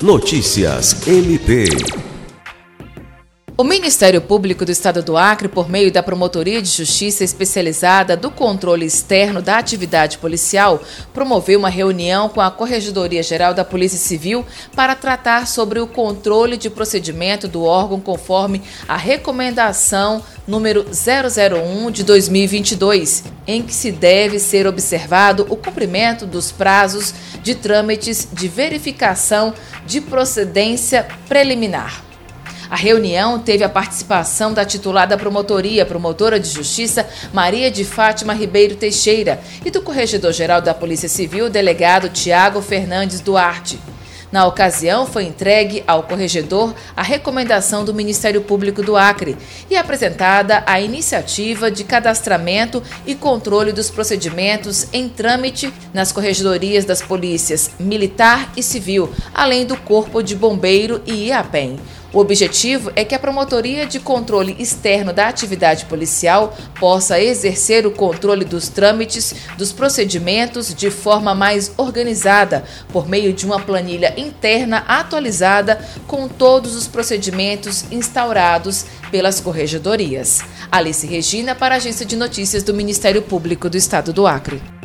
Notícias MP. O Ministério Público do Estado do Acre, por meio da Promotoria de Justiça Especializada do Controle Externo da Atividade Policial, promoveu uma reunião com a Corregedoria Geral da Polícia Civil para tratar sobre o controle de procedimento do órgão conforme a recomendação número 001 de 2022, em que se deve ser observado o cumprimento dos prazos de trâmites de verificação de procedência preliminar. A reunião teve a participação da titular da promotoria, promotora de justiça Maria de Fátima Ribeiro Teixeira, e do corregedor-geral da Polícia Civil, delegado Tiago Fernandes Duarte. Na ocasião, foi entregue ao corregedor a recomendação do Ministério Público do Acre e apresentada a iniciativa de cadastramento e controle dos procedimentos em trâmite nas corregedorias das polícias militar e civil, além do Corpo de Bombeiro e IAPEM. O objetivo é que a Promotoria de Controle Externo da Atividade Policial possa exercer o controle dos trâmites dos procedimentos de forma mais organizada, por meio de uma planilha interna atualizada com todos os procedimentos instaurados pelas corregedorias. Alice Regina, para a Agência de Notícias do Ministério Público do Estado do Acre.